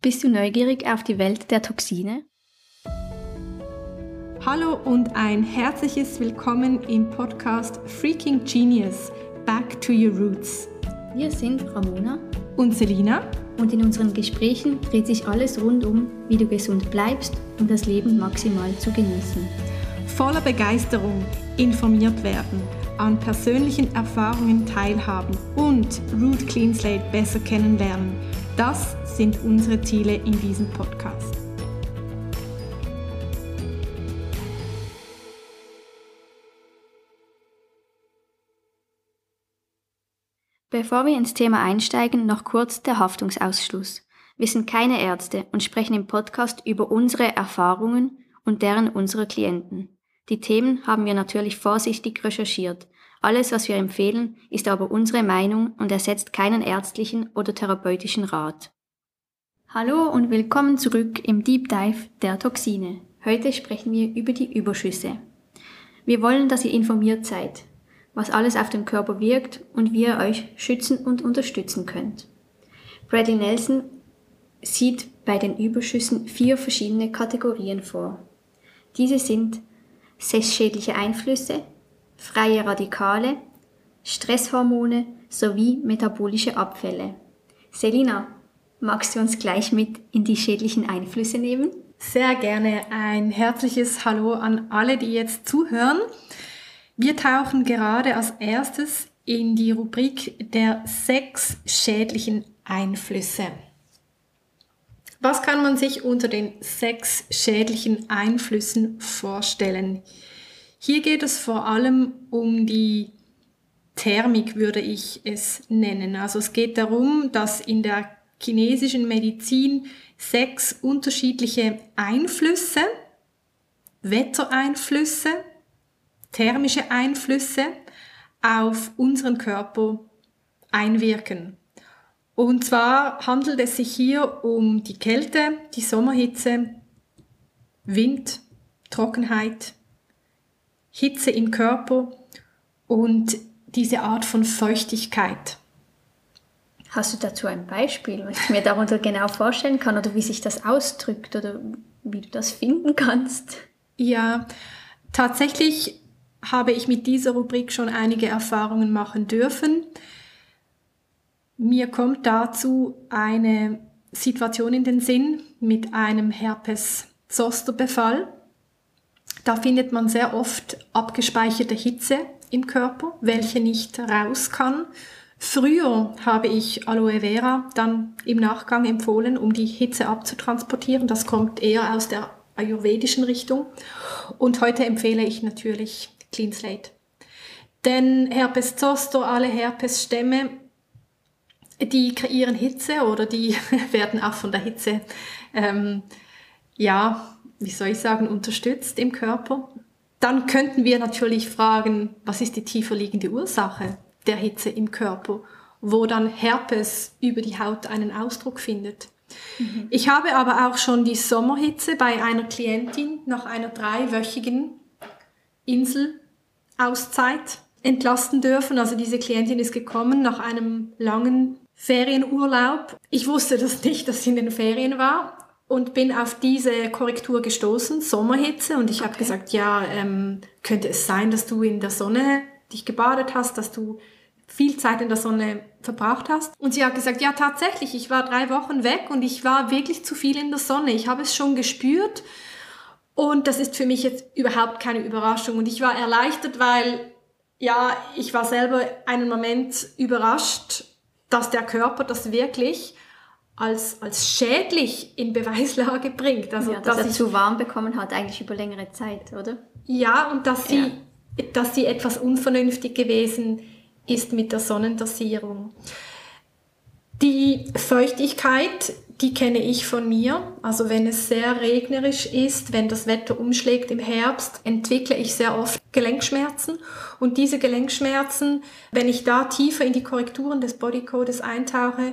Bist du neugierig auf die Welt der Toxine? Hallo und ein herzliches Willkommen im Podcast Freaking Genius Back to Your Roots. Wir sind Ramona und Selina und in unseren Gesprächen dreht sich alles rund um, wie du gesund bleibst, um das Leben maximal zu genießen. Voller Begeisterung informiert werden, an persönlichen Erfahrungen teilhaben und Root Clean Slate besser kennenlernen. Das sind unsere Ziele in diesem Podcast. Bevor wir ins Thema einsteigen, noch kurz der Haftungsausschluss. Wir sind keine Ärzte und sprechen im Podcast über unsere Erfahrungen und deren unserer Klienten. Die Themen haben wir natürlich vorsichtig recherchiert. Alles, was wir empfehlen, ist aber unsere Meinung und ersetzt keinen ärztlichen oder therapeutischen Rat. Hallo und willkommen zurück im Deep Dive der Toxine. Heute sprechen wir über die Überschüsse. Wir wollen, dass ihr informiert seid, was alles auf den Körper wirkt und wie ihr euch schützen und unterstützen könnt. Bradley Nelson sieht bei den Überschüssen vier verschiedene Kategorien vor. Diese sind sessschädliche Einflüsse, freie Radikale, Stresshormone sowie metabolische Abfälle. Selina, Magst du uns gleich mit in die schädlichen Einflüsse nehmen? Sehr gerne. Ein herzliches Hallo an alle, die jetzt zuhören. Wir tauchen gerade als erstes in die Rubrik der sechs schädlichen Einflüsse. Was kann man sich unter den sechs schädlichen Einflüssen vorstellen? Hier geht es vor allem um die Thermik, würde ich es nennen. Also es geht darum, dass in der chinesischen Medizin sechs unterschiedliche Einflüsse, Wettereinflüsse, thermische Einflüsse auf unseren Körper einwirken. Und zwar handelt es sich hier um die Kälte, die Sommerhitze, Wind, Trockenheit, Hitze im Körper und diese Art von Feuchtigkeit. Hast du dazu ein Beispiel, was ich mir darunter genau vorstellen kann oder wie sich das ausdrückt oder wie du das finden kannst? Ja, tatsächlich habe ich mit dieser Rubrik schon einige Erfahrungen machen dürfen. Mir kommt dazu eine Situation in den Sinn mit einem Herpes-Zoster-Befall. Da findet man sehr oft abgespeicherte Hitze im Körper, welche nicht raus kann Früher habe ich Aloe Vera dann im Nachgang empfohlen, um die Hitze abzutransportieren. Das kommt eher aus der ayurvedischen Richtung. Und heute empfehle ich natürlich Clean Slate. Denn Herpes zoster, alle Herpesstämme, die kreieren Hitze oder die werden auch von der Hitze, ähm, ja, wie soll ich sagen, unterstützt im Körper. Dann könnten wir natürlich fragen, was ist die tiefer liegende Ursache? der Hitze im Körper, wo dann Herpes über die Haut einen Ausdruck findet. Mhm. Ich habe aber auch schon die Sommerhitze bei einer Klientin nach einer dreiwöchigen Inselauszeit entlasten dürfen. Also diese Klientin ist gekommen nach einem langen Ferienurlaub. Ich wusste das nicht, dass sie in den Ferien war und bin auf diese Korrektur gestoßen, Sommerhitze. Und ich okay. habe gesagt, ja, ähm, könnte es sein, dass du in der Sonne dich gebadet hast, dass du viel Zeit in der Sonne verbraucht hast. Und sie hat gesagt, ja tatsächlich, ich war drei Wochen weg und ich war wirklich zu viel in der Sonne. Ich habe es schon gespürt und das ist für mich jetzt überhaupt keine Überraschung. Und ich war erleichtert, weil ja, ich war selber einen Moment überrascht, dass der Körper das wirklich als, als schädlich in Beweislage bringt. Also, ja, dass, dass er zu warm bekommen hat, eigentlich über längere Zeit, oder? Ja, und dass sie, ja. dass sie etwas unvernünftig gewesen ist mit der Sonnendosierung. Die Feuchtigkeit, die kenne ich von mir. Also wenn es sehr regnerisch ist, wenn das Wetter umschlägt im Herbst, entwickle ich sehr oft Gelenkschmerzen. Und diese Gelenkschmerzen, wenn ich da tiefer in die Korrekturen des Bodycodes eintauche,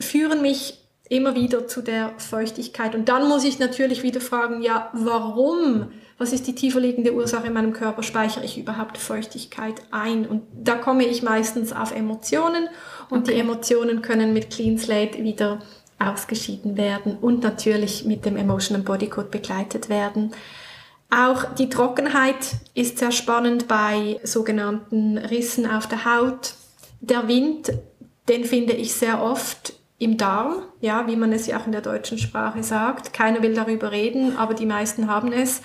führen mich immer wieder zu der Feuchtigkeit. Und dann muss ich natürlich wieder fragen, ja, warum was ist die tiefer liegende Ursache in meinem Körper, speichere ich überhaupt Feuchtigkeit ein? Und da komme ich meistens auf Emotionen und okay. die Emotionen können mit Clean Slate wieder ausgeschieden werden und natürlich mit dem Emotional Body Code begleitet werden. Auch die Trockenheit ist sehr spannend bei sogenannten Rissen auf der Haut. Der Wind, den finde ich sehr oft im Darm, ja, wie man es ja auch in der deutschen Sprache sagt. Keiner will darüber reden, aber die meisten haben es.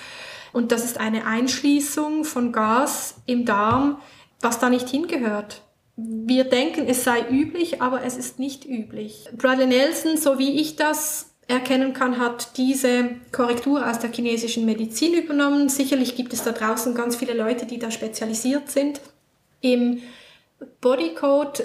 Und das ist eine Einschließung von Gas im Darm, was da nicht hingehört. Wir denken, es sei üblich, aber es ist nicht üblich. Bradley Nelson, so wie ich das erkennen kann, hat diese Korrektur aus der chinesischen Medizin übernommen. Sicherlich gibt es da draußen ganz viele Leute, die da spezialisiert sind. Im Bodycode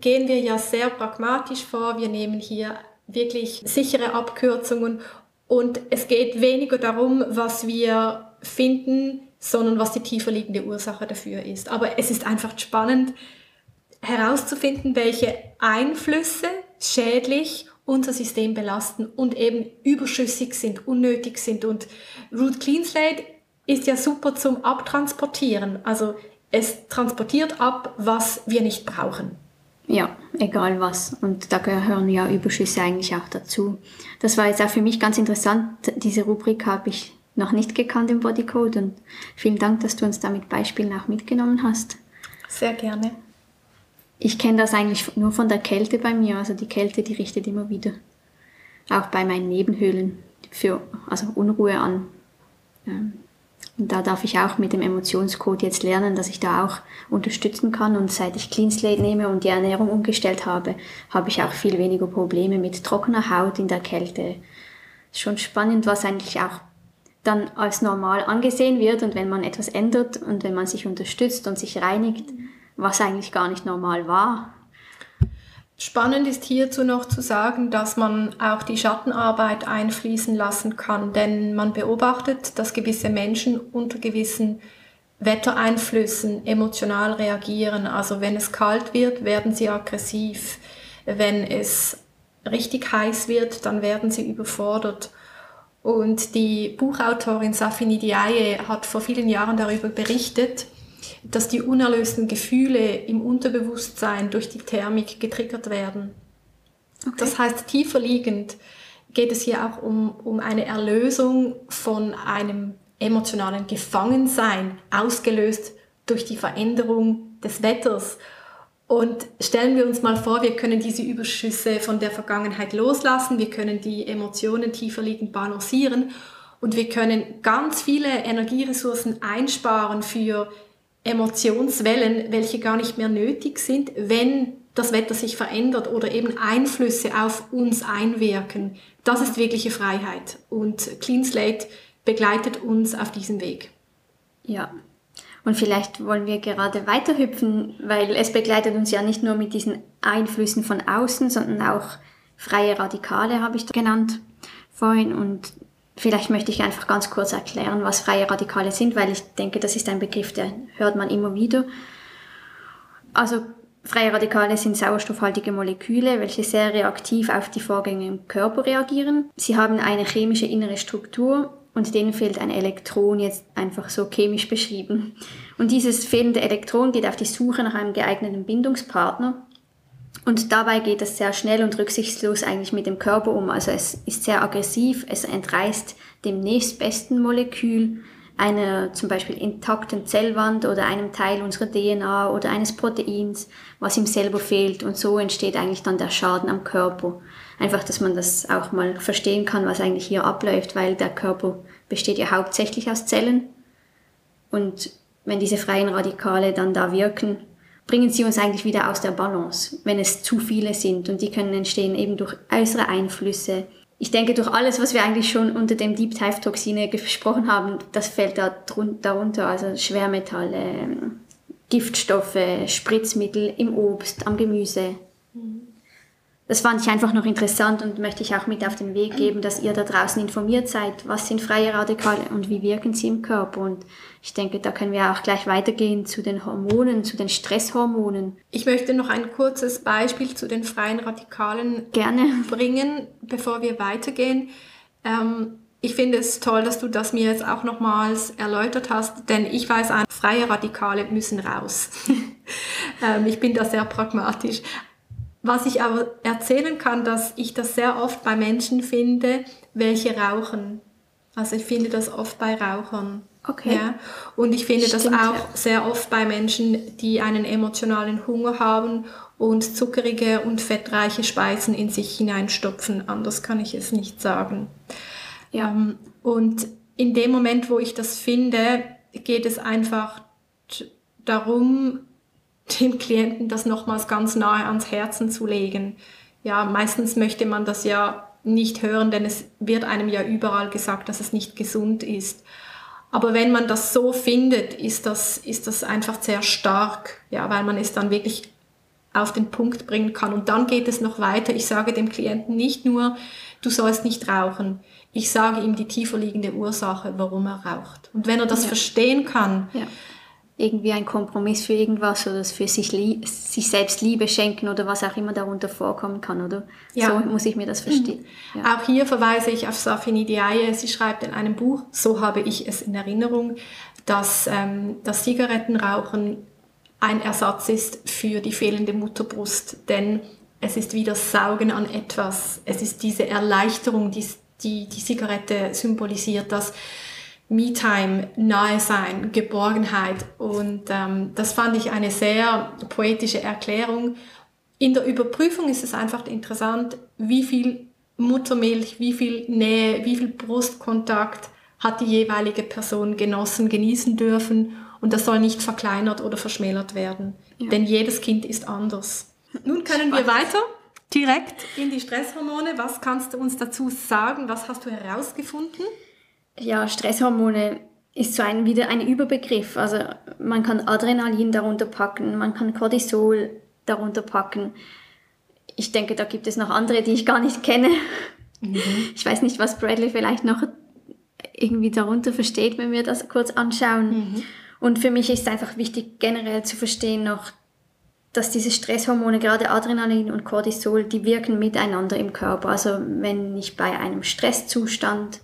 gehen wir ja sehr pragmatisch vor. Wir nehmen hier wirklich sichere Abkürzungen und es geht weniger darum, was wir finden, sondern was die tiefer liegende Ursache dafür ist. Aber es ist einfach spannend herauszufinden, welche Einflüsse schädlich unser System belasten und eben überschüssig sind, unnötig sind. Und Root Clean Slate ist ja super zum Abtransportieren. Also es transportiert ab, was wir nicht brauchen. Ja, egal was. Und da gehören ja Überschüsse eigentlich auch dazu. Das war jetzt auch für mich ganz interessant. Diese Rubrik habe ich noch nicht gekannt im Bodycode und vielen Dank, dass du uns da mit Beispielen auch mitgenommen hast. Sehr gerne. Ich kenne das eigentlich nur von der Kälte bei mir. Also die Kälte, die richtet immer wieder. Auch bei meinen Nebenhöhlen für also Unruhe an. Ähm, und da darf ich auch mit dem Emotionscode jetzt lernen, dass ich da auch unterstützen kann. Und seit ich Clean Slate nehme und die Ernährung umgestellt habe, habe ich auch viel weniger Probleme mit trockener Haut in der Kälte. Schon spannend, was eigentlich auch dann als normal angesehen wird und wenn man etwas ändert und wenn man sich unterstützt und sich reinigt, was eigentlich gar nicht normal war. Spannend ist hierzu noch zu sagen, dass man auch die Schattenarbeit einfließen lassen kann, denn man beobachtet, dass gewisse Menschen unter gewissen Wettereinflüssen emotional reagieren. Also wenn es kalt wird, werden sie aggressiv. Wenn es richtig heiß wird, dann werden sie überfordert. Und die Buchautorin Safini Diaye hat vor vielen Jahren darüber berichtet, dass die unerlösten Gefühle im Unterbewusstsein durch die Thermik getriggert werden. Okay. Das heißt, tiefer liegend geht es hier auch um, um eine Erlösung von einem emotionalen Gefangensein, ausgelöst durch die Veränderung des Wetters. Und stellen wir uns mal vor, wir können diese Überschüsse von der Vergangenheit loslassen, wir können die Emotionen tiefer liegend balancieren und wir können ganz viele Energieressourcen einsparen für Emotionswellen, welche gar nicht mehr nötig sind, wenn das Wetter sich verändert oder eben Einflüsse auf uns einwirken. Das ist wirkliche Freiheit und Clean Slate begleitet uns auf diesem Weg. Ja. Und vielleicht wollen wir gerade weiterhüpfen, weil es begleitet uns ja nicht nur mit diesen Einflüssen von außen, sondern auch freie Radikale, habe ich genannt vorhin. Und Vielleicht möchte ich einfach ganz kurz erklären, was freie Radikale sind, weil ich denke, das ist ein Begriff, den hört man immer wieder. Also freie Radikale sind sauerstoffhaltige Moleküle, welche sehr reaktiv auf die Vorgänge im Körper reagieren. Sie haben eine chemische innere Struktur und denen fehlt ein Elektron, jetzt einfach so chemisch beschrieben. Und dieses fehlende Elektron geht auf die Suche nach einem geeigneten Bindungspartner und dabei geht es sehr schnell und rücksichtslos eigentlich mit dem Körper um. Also es ist sehr aggressiv, es entreißt dem nächstbesten Molekül, einer zum Beispiel intakten Zellwand oder einem Teil unserer DNA oder eines Proteins, was ihm selber fehlt. Und so entsteht eigentlich dann der Schaden am Körper. Einfach, dass man das auch mal verstehen kann, was eigentlich hier abläuft, weil der Körper besteht ja hauptsächlich aus Zellen. Und wenn diese freien Radikale dann da wirken, bringen sie uns eigentlich wieder aus der Balance, wenn es zu viele sind. Und die können entstehen eben durch äußere Einflüsse. Ich denke, durch alles, was wir eigentlich schon unter dem Deep Dive Toxine gesprochen haben, das fällt da darunter. Also Schwermetalle, Giftstoffe, Spritzmittel im Obst, am Gemüse. Das fand ich einfach noch interessant und möchte ich auch mit auf den Weg geben, dass ihr da draußen informiert seid, was sind freie Radikale und wie wirken sie im Körper. Und ich denke, da können wir auch gleich weitergehen zu den Hormonen, zu den Stresshormonen. Ich möchte noch ein kurzes Beispiel zu den freien Radikalen Gerne. bringen, bevor wir weitergehen. Ähm, ich finde es toll, dass du das mir jetzt auch nochmals erläutert hast, denn ich weiß, freie Radikale müssen raus. ähm, ich bin da sehr pragmatisch. Was ich aber erzählen kann, dass ich das sehr oft bei Menschen finde, welche rauchen. Also ich finde das oft bei Rauchern. Okay. Ja. Und ich finde Stimmt, das auch ja. sehr oft bei Menschen, die einen emotionalen Hunger haben und zuckerige und fettreiche Speisen in sich hineinstopfen. Anders kann ich es nicht sagen. Ja. Ähm, und in dem Moment, wo ich das finde, geht es einfach darum, dem Klienten das nochmals ganz nahe ans Herzen zu legen. Ja, meistens möchte man das ja nicht hören, denn es wird einem ja überall gesagt, dass es nicht gesund ist. Aber wenn man das so findet, ist das, ist das einfach sehr stark, ja, weil man es dann wirklich auf den Punkt bringen kann. Und dann geht es noch weiter. Ich sage dem Klienten nicht nur, du sollst nicht rauchen. Ich sage ihm die tiefer liegende Ursache, warum er raucht. Und wenn er das Ja. verstehen kann, Ja. Irgendwie ein Kompromiss für irgendwas oder für sich, sich selbst Liebe schenken oder was auch immer darunter vorkommen kann, oder? Ja. So muss ich mir das verstehen. Ja. Auch hier verweise ich auf Safini Diaye. Sie schreibt in einem Buch, so habe ich es in Erinnerung, dass ähm, das Zigarettenrauchen ein Ersatz ist für die fehlende Mutterbrust. Denn es ist wie das Saugen an etwas. Es ist diese Erleichterung, die die, die Zigarette symbolisiert, das Me-Time, Nahe sein, Geborgenheit. Und ähm, das fand ich eine sehr poetische Erklärung. In der Überprüfung ist es einfach interessant, wie viel Muttermilch, wie viel Nähe, wie viel Brustkontakt hat die jeweilige Person genossen, genießen dürfen. Und das soll nicht verkleinert oder verschmälert werden. Denn jedes Kind ist anders. Nun können wir weiter direkt in die Stresshormone. Was kannst du uns dazu sagen? Was hast du herausgefunden? Ja, Stresshormone ist so ein, wieder ein Überbegriff. Also man kann Adrenalin darunter packen, man kann Cortisol darunter packen. Ich denke, da gibt es noch andere, die ich gar nicht kenne. Ich weiß nicht, was Bradley vielleicht noch irgendwie darunter versteht, wenn wir das kurz anschauen. Und für mich ist einfach wichtig, generell zu verstehen noch, dass diese Stresshormone, gerade Adrenalin und Cortisol, die wirken miteinander im Körper. Also wenn ich bei einem Stresszustand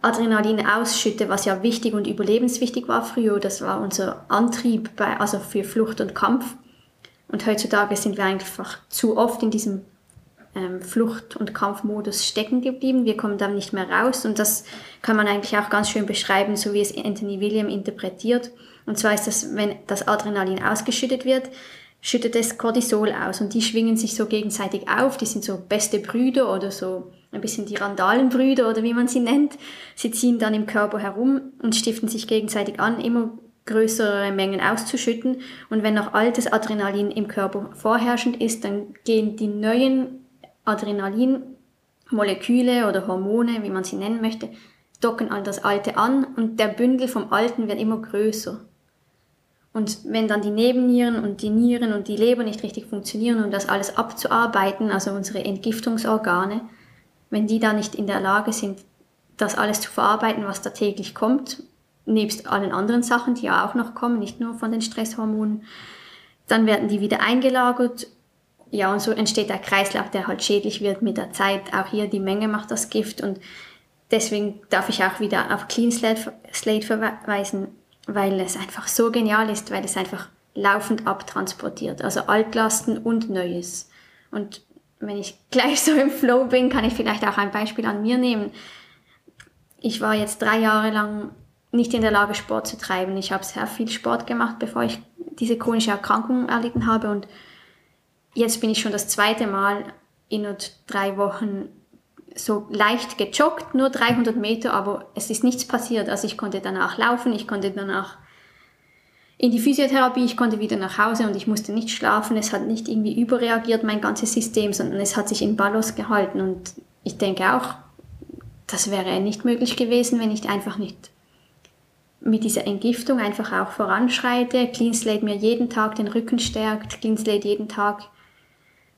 Adrenalin ausschütte, was ja wichtig und überlebenswichtig war früher, das war unser Antrieb bei, also für Flucht und Kampf. Und heutzutage sind wir einfach zu oft in diesem ähm, Flucht- und Kampfmodus stecken geblieben. Wir kommen da nicht mehr raus und das kann man eigentlich auch ganz schön beschreiben, so wie es Anthony William interpretiert. Und zwar ist das, wenn das Adrenalin ausgeschüttet wird, schüttet es Cortisol aus und die schwingen sich so gegenseitig auf. Die sind so beste Brüder oder so ein bisschen die Randalenbrüder oder wie man sie nennt. Sie ziehen dann im Körper herum und stiften sich gegenseitig an, immer größere Mengen auszuschütten. Und wenn noch altes Adrenalin im Körper vorherrschend ist, dann gehen die neuen Adrenalinmoleküle oder Hormone, wie man sie nennen möchte, docken an das alte an und der Bündel vom alten wird immer größer. Und wenn dann die Nebennieren und die Nieren und die Leber nicht richtig funktionieren, um das alles abzuarbeiten, also unsere Entgiftungsorgane, wenn die da nicht in der Lage sind, das alles zu verarbeiten, was da täglich kommt, nebst allen anderen Sachen, die ja auch noch kommen, nicht nur von den Stresshormonen, dann werden die wieder eingelagert. Ja, und so entsteht der Kreislauf, der halt schädlich wird mit der Zeit. Auch hier die Menge macht das Gift und deswegen darf ich auch wieder auf Clean Slate, verweisen, weil es einfach so genial ist, weil es einfach laufend abtransportiert. Also Altlasten und Neues. Und wenn ich gleich so im Flow bin, kann ich vielleicht auch ein Beispiel an mir nehmen. Ich war jetzt drei Jahre lang nicht in der Lage, Sport zu treiben. Ich habe sehr viel Sport gemacht, bevor ich diese chronische Erkrankung erlitten habe. Und jetzt bin ich schon das zweite Mal in und drei Wochen so leicht gejoggt, nur 300 Meter, aber es ist nichts passiert. Also ich konnte danach laufen, ich konnte danach in die Physiotherapie, ich konnte wieder nach Hause und ich musste nicht schlafen. Es hat nicht irgendwie überreagiert, mein ganzes System, sondern es hat sich in Balance gehalten. Und ich denke auch, das wäre nicht möglich gewesen, wenn ich einfach nicht mit dieser Entgiftung einfach auch voranschreite. Clean Slate mir jeden Tag den Rücken stärkt, Clean Slate jeden Tag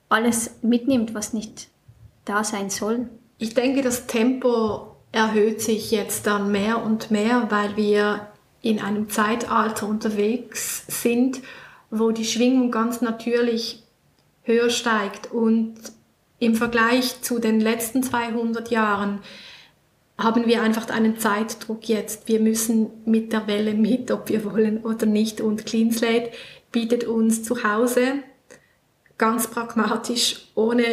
alles mitnimmt, was nicht da sein soll. Ich denke, das Tempo erhöht sich jetzt dann mehr und mehr, weil wir in einem Zeitalter unterwegs sind, wo die Schwingung ganz natürlich höher steigt. Und im Vergleich zu den letzten 200 Jahren haben wir einfach einen Zeitdruck jetzt. Wir müssen mit der Welle mit, ob wir wollen oder nicht. Und Clean Slate bietet uns zu Hause ganz pragmatisch, ohne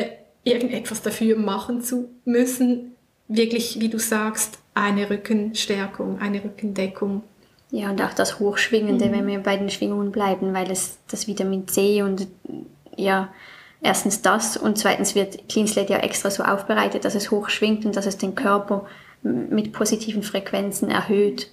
irgendetwas dafür machen zu müssen, wirklich, wie du sagst, eine Rückenstärkung, eine Rückendeckung. Ja, und auch das Hochschwingende, mhm. wenn wir bei den Schwingungen bleiben, weil es das Vitamin C und ja, erstens das und zweitens wird Clean Slate ja extra so aufbereitet, dass es hochschwingt und dass es den Körper mit positiven Frequenzen erhöht.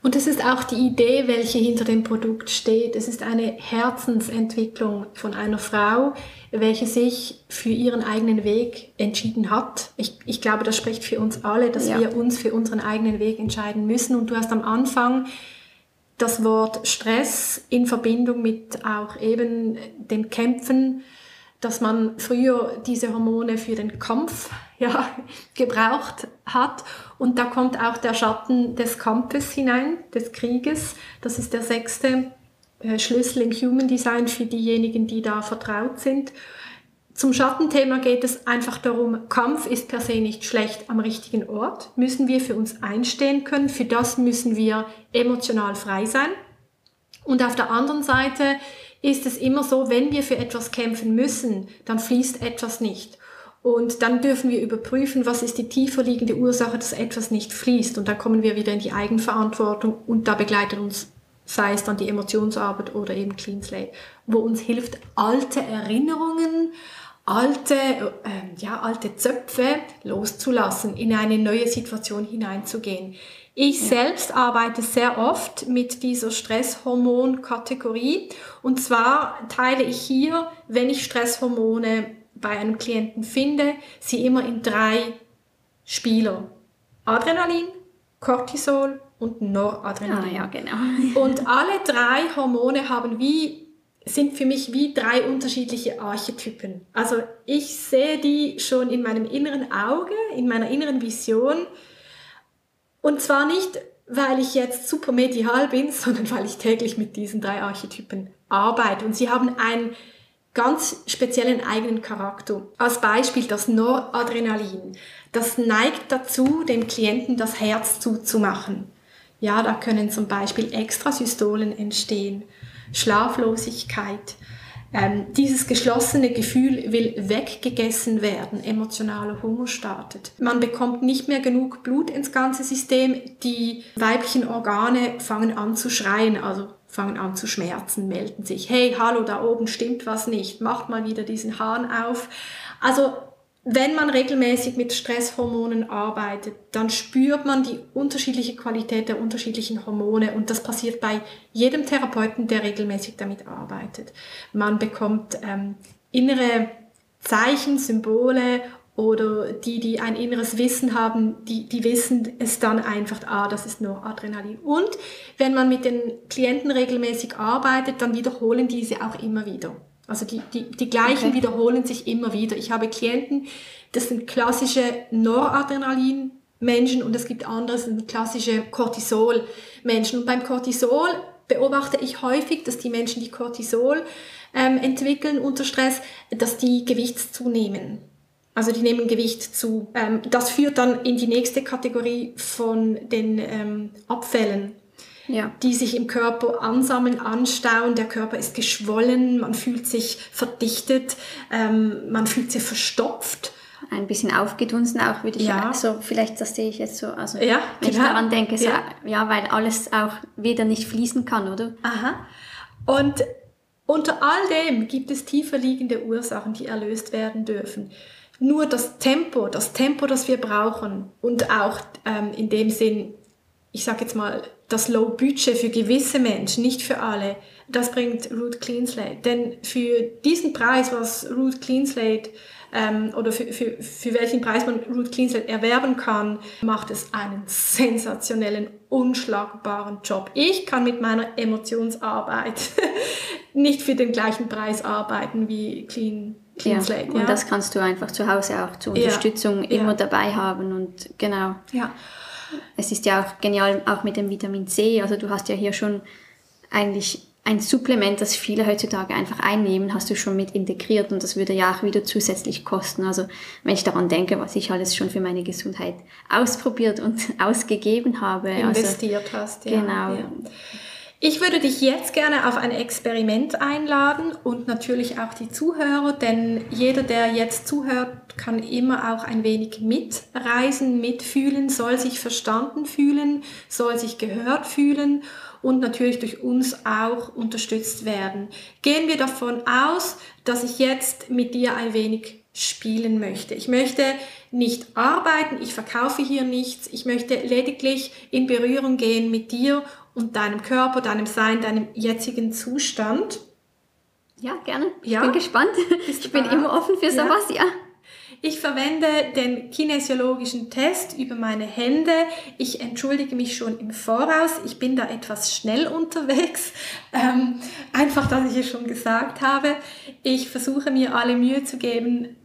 Und das ist auch die Idee, welche hinter dem Produkt steht. Es ist eine Herzensentwicklung von einer Frau, welche sich für ihren eigenen Weg entschieden hat. Ich, ich glaube, das spricht für uns alle, dass ja. wir uns für unseren eigenen Weg entscheiden müssen. Und du hast am Anfang das Wort Stress in Verbindung mit auch eben den Kämpfen dass man früher diese Hormone für den Kampf ja, gebraucht hat. Und da kommt auch der Schatten des Kampfes hinein, des Krieges. Das ist der sechste äh, Schlüssel im Human Design für diejenigen, die da vertraut sind. Zum Schattenthema geht es einfach darum, Kampf ist per se nicht schlecht am richtigen Ort, müssen wir für uns einstehen können, für das müssen wir emotional frei sein. Und auf der anderen Seite ist es immer so, wenn wir für etwas kämpfen müssen, dann fließt etwas nicht. Und dann dürfen wir überprüfen, was ist die tiefer liegende Ursache, dass etwas nicht fließt. Und da kommen wir wieder in die Eigenverantwortung und da begleitet uns, sei es dann die Emotionsarbeit oder eben Clean Slate, wo uns hilft, alte Erinnerungen, alte, äh, ja, alte Zöpfe loszulassen, in eine neue Situation hineinzugehen. Ich ja. selbst arbeite sehr oft mit dieser Stresshormon-Kategorie. Und zwar teile ich hier, wenn ich Stresshormone bei einem Klienten finde, sie immer in drei Spieler. Adrenalin, Cortisol und Noradrenalin. Ah, ja, genau. und alle drei Hormone haben wie sind für mich wie drei unterschiedliche Archetypen. Also ich sehe die schon in meinem inneren Auge, in meiner inneren Vision und zwar nicht, weil ich jetzt super medial bin, sondern weil ich täglich mit diesen drei Archetypen arbeite. Und sie haben einen ganz speziellen eigenen Charakter. Als Beispiel das Noradrenalin. Das neigt dazu, dem Klienten das Herz zuzumachen. Ja, da können zum Beispiel Extrasystolen entstehen, Schlaflosigkeit, ähm, dieses geschlossene Gefühl will weggegessen werden, emotionaler Hunger startet. Man bekommt nicht mehr genug Blut ins ganze System, die weiblichen Organe fangen an zu schreien, also fangen an zu schmerzen, melden sich, hey, hallo, da oben stimmt was nicht, macht mal wieder diesen Hahn auf. Also wenn man regelmäßig mit Stresshormonen arbeitet, dann spürt man die unterschiedliche Qualität der unterschiedlichen Hormone und das passiert bei jedem Therapeuten, der regelmäßig damit arbeitet. Man bekommt ähm, innere Zeichen, Symbole oder die, die ein inneres Wissen haben, die, die wissen es dann einfach, ah, das ist nur Adrenalin. Und wenn man mit den Klienten regelmäßig arbeitet, dann wiederholen diese auch immer wieder. Also die, die, die gleichen okay. wiederholen sich immer wieder. Ich habe Klienten, das sind klassische Noradrenalin-Menschen und es gibt andere, das sind klassische Cortisol-Menschen. Und beim Cortisol beobachte ich häufig, dass die Menschen, die Cortisol ähm, entwickeln unter Stress, dass die Gewicht zunehmen. Also die nehmen Gewicht zu. Ähm, das führt dann in die nächste Kategorie von den ähm, Abfällen ja. die sich im Körper ansammeln, anstauen. Der Körper ist geschwollen, man fühlt sich verdichtet, ähm, man fühlt sich verstopft. Ein bisschen aufgedunsen auch, würde ich ja. so, vielleicht das sehe ich jetzt so, also ja, wenn genau. ich daran denke, so, ja. ja, weil alles auch wieder nicht fließen kann, oder? Aha. Und unter all dem gibt es tiefer liegende Ursachen, die erlöst werden dürfen. Nur das Tempo, das Tempo, das wir brauchen und auch ähm, in dem Sinn, ich sage jetzt mal, das Low Budget für gewisse Menschen, nicht für alle, das bringt Root Clean Slate. Denn für diesen Preis, was Root Clean Slate ähm, oder für, für, für welchen Preis man Root Clean Slate erwerben kann, macht es einen sensationellen, unschlagbaren Job. Ich kann mit meiner Emotionsarbeit nicht für den gleichen Preis arbeiten wie Clean Ja, Slate. Ja. Und das kannst du einfach zu Hause auch zur Unterstützung ja, immer dabei haben und genau. Ja. Es ist ja auch genial, auch mit dem Vitamin C. Also du hast ja hier schon eigentlich ein Supplement, das viele heutzutage einfach einnehmen, hast du schon mit integriert und das würde ja auch wieder zusätzlich kosten. Also wenn ich daran denke, was ich alles schon für meine Gesundheit ausprobiert und ausgegeben habe. Also Investiert also, hast, ja. Genau. Ja. Ich würde dich jetzt gerne auf ein Experiment einladen und natürlich auch die Zuhörer, denn jeder, der jetzt zuhört, kann immer auch ein wenig mitreisen, mitfühlen, soll sich verstanden fühlen, soll sich gehört fühlen und natürlich durch uns auch unterstützt werden. Gehen wir davon aus, dass ich jetzt mit dir ein wenig spielen möchte. Ich möchte nicht arbeiten, ich verkaufe hier nichts, ich möchte lediglich in Berührung gehen mit dir und deinem Körper, deinem Sein, deinem jetzigen Zustand. Ja, gerne. Ich ja. bin gespannt. Bist ich bin immer offen für ja. sowas, ja. Ich verwende den kinesiologischen Test über meine Hände. Ich entschuldige mich schon im Voraus. Ich bin da etwas schnell unterwegs. Ähm, einfach, dass ich es schon gesagt habe. Ich versuche mir alle Mühe zu geben,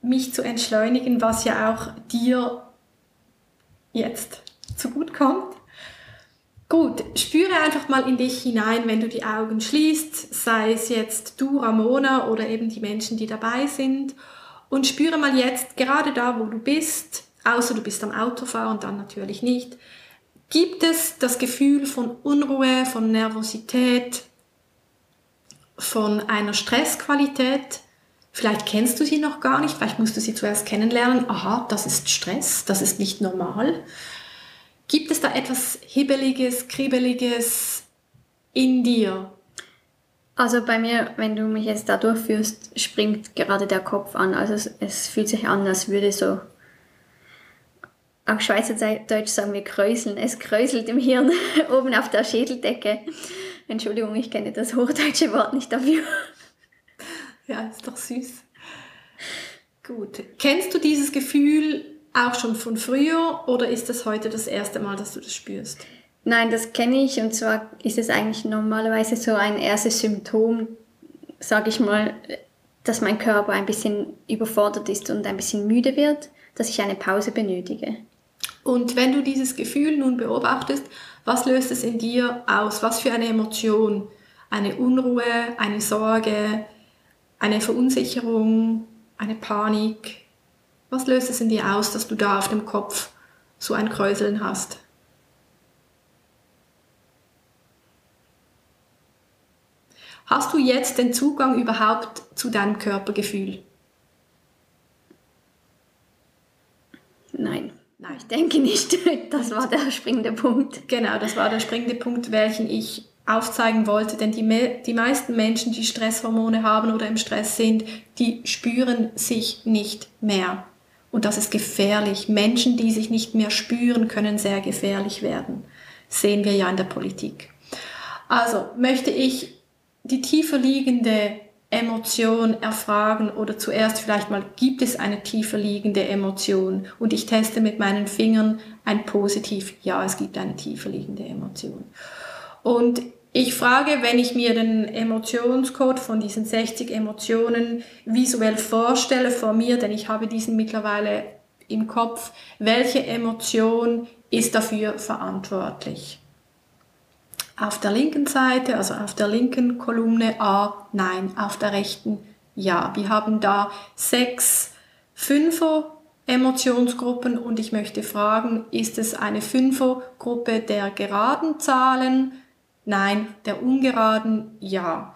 mich zu entschleunigen, was ja auch dir jetzt zu gut kommt. Gut, spüre einfach mal in dich hinein, wenn du die Augen schließt, sei es jetzt du, Ramona oder eben die Menschen, die dabei sind. Und spüre mal jetzt, gerade da, wo du bist, außer du bist am Autofahren dann natürlich nicht, gibt es das Gefühl von Unruhe, von Nervosität, von einer Stressqualität. Vielleicht kennst du sie noch gar nicht, vielleicht musst du sie zuerst kennenlernen. Aha, das ist Stress, das ist nicht normal. Gibt es da etwas Hibbeliges, Kribbeliges in dir? Also bei mir, wenn du mich jetzt da durchführst, springt gerade der Kopf an. Also es, es fühlt sich an, als würde so, auf Schweizerdeutsch sagen wir kräuseln. Es kräuselt im Hirn oben auf der Schädeldecke. Entschuldigung, ich kenne das hochdeutsche Wort nicht dafür. Ja, ist doch süß. Gut. Kennst du dieses Gefühl, auch schon von früher oder ist das heute das erste Mal, dass du das spürst? Nein, das kenne ich und zwar ist es eigentlich normalerweise so ein erstes Symptom, sage ich mal, dass mein Körper ein bisschen überfordert ist und ein bisschen müde wird, dass ich eine Pause benötige. Und wenn du dieses Gefühl nun beobachtest, was löst es in dir aus? Was für eine Emotion? Eine Unruhe, eine Sorge, eine Verunsicherung, eine Panik? Was löst es in dir aus, dass du da auf dem Kopf so ein Kräuseln hast? Hast du jetzt den Zugang überhaupt zu deinem Körpergefühl? Nein. Nein. Ich denke nicht. Das war der springende Punkt. Genau, das war der springende Punkt, welchen ich aufzeigen wollte. Denn die, die meisten Menschen, die Stresshormone haben oder im Stress sind, die spüren sich nicht mehr. Und das ist gefährlich. Menschen, die sich nicht mehr spüren, können sehr gefährlich werden. Sehen wir ja in der Politik. Also möchte ich die tiefer liegende Emotion erfragen oder zuerst vielleicht mal, gibt es eine tiefer liegende Emotion? Und ich teste mit meinen Fingern ein positiv, ja, es gibt eine tiefer liegende Emotion. Und ich frage, wenn ich mir den Emotionscode von diesen 60 Emotionen visuell vorstelle vor mir, denn ich habe diesen mittlerweile im Kopf, welche Emotion ist dafür verantwortlich? Auf der linken Seite, also auf der linken Kolumne A, nein, auf der rechten ja. Wir haben da sechs Fünfer Emotionsgruppen und ich möchte fragen, ist es eine Fünfergruppe der geraden Zahlen, Nein, der ungeraden Ja.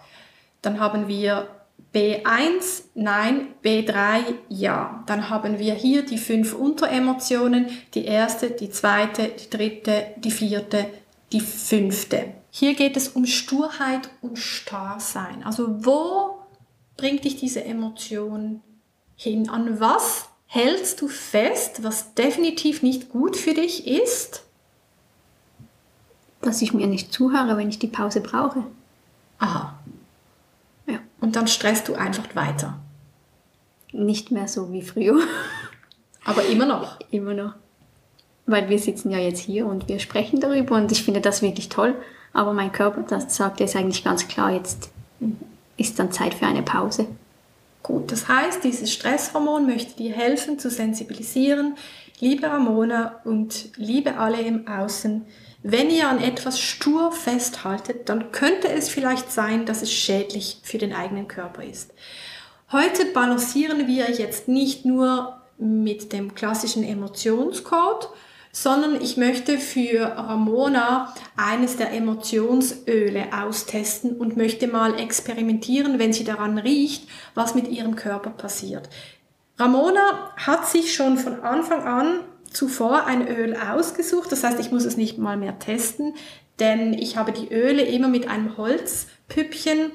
Dann haben wir B1, nein, B3, ja. Dann haben wir hier die fünf Unteremotionen, die erste, die zweite, die dritte, die vierte, die fünfte. Hier geht es um Sturheit und Starrsein. Also wo bringt dich diese Emotion hin? An was hältst du fest, was definitiv nicht gut für dich ist? Dass ich mir nicht zuhöre, wenn ich die Pause brauche. Aha. Ja. Und dann stresst du einfach weiter. Nicht mehr so wie früher. Aber immer noch. Immer noch. Weil wir sitzen ja jetzt hier und wir sprechen darüber und ich finde das wirklich toll. Aber mein Körper, das sagt jetzt eigentlich ganz klar, jetzt ist dann Zeit für eine Pause. Gut, das heißt, dieses Stresshormon möchte dir helfen zu sensibilisieren. Liebe Ramona und liebe alle im Außen, wenn ihr an etwas stur festhaltet, dann könnte es vielleicht sein, dass es schädlich für den eigenen Körper ist. Heute balancieren wir jetzt nicht nur mit dem klassischen Emotionscode, sondern ich möchte für Ramona eines der Emotionsöle austesten und möchte mal experimentieren, wenn sie daran riecht, was mit ihrem Körper passiert. Ramona hat sich schon von Anfang an zuvor ein Öl ausgesucht, das heißt, ich muss es nicht mal mehr testen, denn ich habe die Öle immer mit einem Holzpüppchen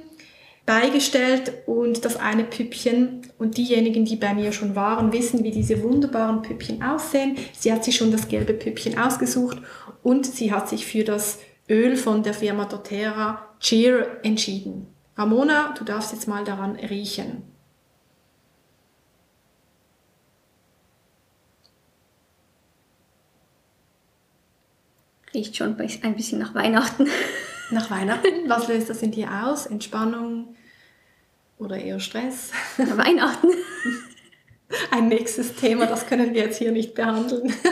beigestellt und das eine Püppchen und diejenigen, die bei mir schon waren, wissen, wie diese wunderbaren Püppchen aussehen. Sie hat sich schon das gelbe Püppchen ausgesucht und sie hat sich für das Öl von der Firma doTERRA Cheer entschieden. Ramona, du darfst jetzt mal daran riechen. Riecht schon ein bisschen nach Weihnachten. Nach Weihnachten? Was löst das in dir aus? Entspannung oder eher Stress? Weihnachten. Ein nächstes Thema, das können wir jetzt hier nicht behandeln.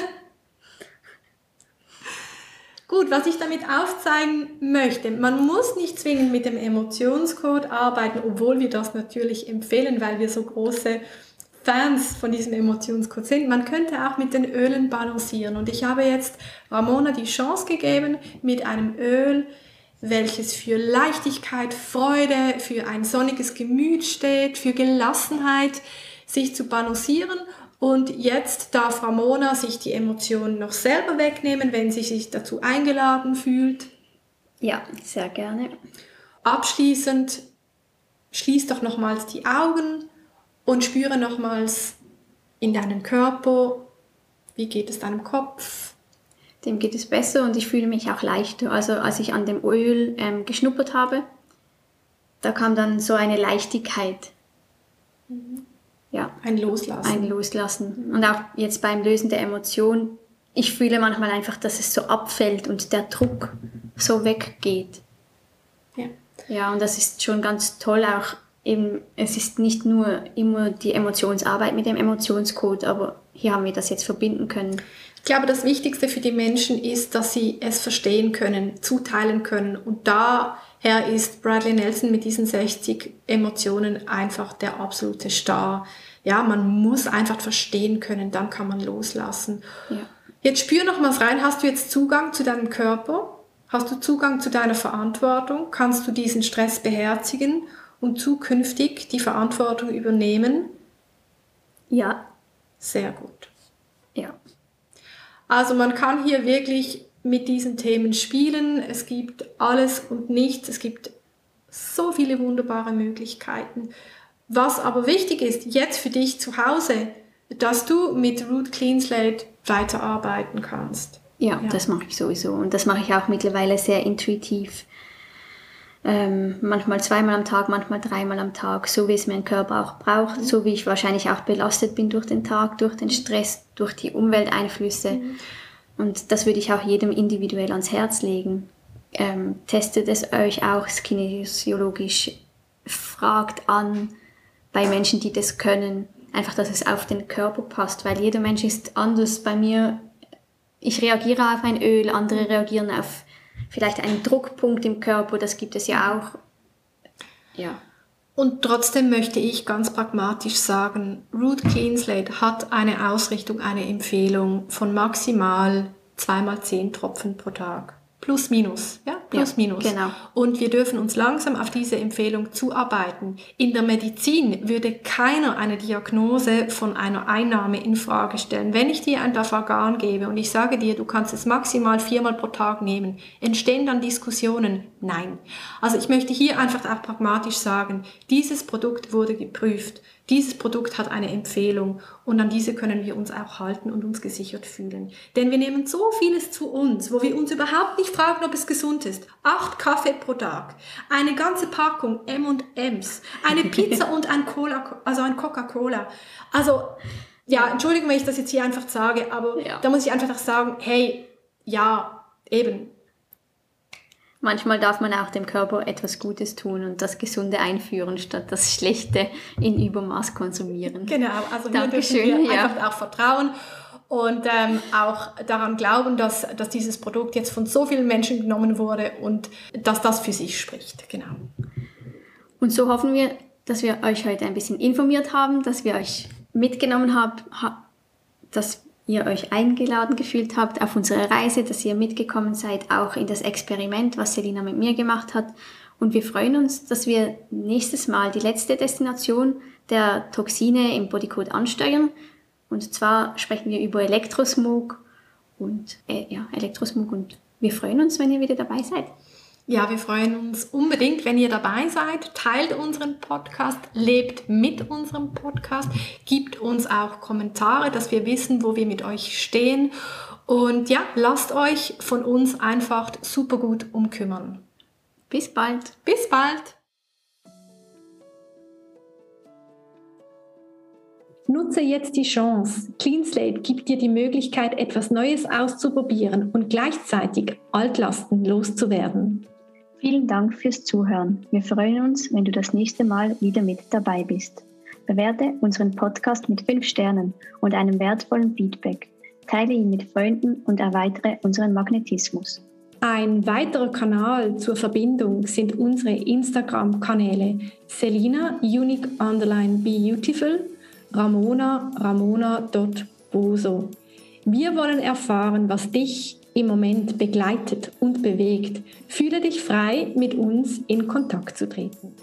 Gut, was ich damit aufzeigen möchte, man muss nicht zwingend mit dem Emotionscode arbeiten, obwohl wir das natürlich empfehlen, weil wir so große Fans von diesem Emotionscode sind. Man könnte auch mit den Ölen balancieren. Und ich habe jetzt Ramona die Chance gegeben, mit einem Öl welches für Leichtigkeit, Freude, für ein sonniges Gemüt steht, für Gelassenheit, sich zu balancieren. Und jetzt darf Ramona sich die Emotionen noch selber wegnehmen, wenn sie sich dazu eingeladen fühlt. Ja, sehr gerne. Abschließend schließ doch nochmals die Augen und spüre nochmals in deinen Körper, wie geht es deinem Kopf, dem geht es besser und ich fühle mich auch leichter. Also als ich an dem Öl ähm, geschnuppert habe, da kam dann so eine Leichtigkeit. Mhm. Ja. Ein Loslassen. Ein Loslassen. Mhm. Und auch jetzt beim Lösen der Emotion, ich fühle manchmal einfach, dass es so abfällt und der Druck so weggeht. Ja. Ja, und das ist schon ganz toll auch eben, es ist nicht nur immer die Emotionsarbeit mit dem Emotionscode, aber hier haben wir das jetzt verbinden können. Ich glaube, das Wichtigste für die Menschen ist, dass sie es verstehen können, zuteilen können. Und daher ist Bradley Nelson mit diesen 60 Emotionen einfach der absolute Star. Ja, man muss einfach verstehen können, dann kann man loslassen. Ja. Jetzt spür nochmals rein, hast du jetzt Zugang zu deinem Körper? Hast du Zugang zu deiner Verantwortung? Kannst du diesen Stress beherzigen und zukünftig die Verantwortung übernehmen? Ja. Sehr gut. Ja. Also man kann hier wirklich mit diesen Themen spielen. Es gibt alles und nichts. Es gibt so viele wunderbare Möglichkeiten. Was aber wichtig ist, jetzt für dich zu Hause, dass du mit Root Clean Slate weiterarbeiten kannst. Ja, ja. das mache ich sowieso. Und das mache ich auch mittlerweile sehr intuitiv. Ähm, manchmal zweimal am Tag, manchmal dreimal am Tag, so wie es mein Körper auch braucht, mhm. so wie ich wahrscheinlich auch belastet bin durch den Tag, durch den Stress, durch die Umwelteinflüsse. Mhm. Und das würde ich auch jedem individuell ans Herz legen. Ähm, testet es euch auch kinesiologisch, fragt an bei Menschen, die das können, einfach, dass es auf den Körper passt, weil jeder Mensch ist anders. Bei mir, ich reagiere auf ein Öl, andere reagieren auf vielleicht einen Druckpunkt im Körper, das gibt es ja auch. Ja. Und trotzdem möchte ich ganz pragmatisch sagen, Root Clean Slate hat eine Ausrichtung, eine Empfehlung von maximal zweimal zehn Tropfen pro Tag. Plus minus, ja, plus ja, minus. Genau. Und wir dürfen uns langsam auf diese Empfehlung zuarbeiten. In der Medizin würde keiner eine Diagnose von einer Einnahme in Frage stellen. Wenn ich dir ein Dafagan gebe und ich sage dir, du kannst es maximal viermal pro Tag nehmen, entstehen dann Diskussionen? Nein. Also ich möchte hier einfach auch pragmatisch sagen, dieses Produkt wurde geprüft. Dieses Produkt hat eine Empfehlung und an diese können wir uns auch halten und uns gesichert fühlen. Denn wir nehmen so vieles zu uns, wo wir uns überhaupt nicht fragen, ob es gesund ist. Acht Kaffee pro Tag, eine ganze Packung M&M's, eine Pizza und ein Cola, also ein Coca-Cola. Also, ja, Entschuldigung, wenn ich das jetzt hier einfach sage, aber ja. da muss ich einfach sagen, hey, ja, eben, Manchmal darf man auch dem Körper etwas Gutes tun und das Gesunde einführen, statt das Schlechte in Übermaß konsumieren. Genau, also Dankeschön, wir dürfen wir ja. einfach auch vertrauen und ähm, auch daran glauben, dass, dass dieses Produkt jetzt von so vielen Menschen genommen wurde und dass das für sich spricht. Genau. Und so hoffen wir, dass wir euch heute ein bisschen informiert haben, dass wir euch mitgenommen haben, dass ihr euch eingeladen gefühlt habt auf unsere Reise, dass ihr mitgekommen seid, auch in das Experiment, was Selina mit mir gemacht hat. Und wir freuen uns, dass wir nächstes Mal die letzte Destination der Toxine im Bodycode ansteuern. Und zwar sprechen wir über Elektrosmog und äh, ja, Elektrosmog und wir freuen uns, wenn ihr wieder dabei seid. Ja, wir freuen uns unbedingt, wenn ihr dabei seid. Teilt unseren Podcast, lebt mit unserem Podcast, gibt uns auch Kommentare, dass wir wissen, wo wir mit euch stehen. Und ja, lasst euch von uns einfach super gut umkümmern. Bis bald. Bis bald. Nutze jetzt die Chance. CleanSlate gibt dir die Möglichkeit, etwas Neues auszuprobieren und gleichzeitig Altlasten loszuwerden. Vielen Dank fürs Zuhören. Wir freuen uns, wenn du das nächste Mal wieder mit dabei bist. Bewerte unseren Podcast mit 5 Sternen und einem wertvollen Feedback. Teile ihn mit Freunden und erweitere unseren Magnetismus. Ein weiterer Kanal zur Verbindung sind unsere Instagram-Kanäle Selina Unique Underline Beautiful, Ramona Ramona.boso. Wir wollen erfahren, was dich im Moment begleitet und bewegt. Fühle dich frei, mit uns in Kontakt zu treten.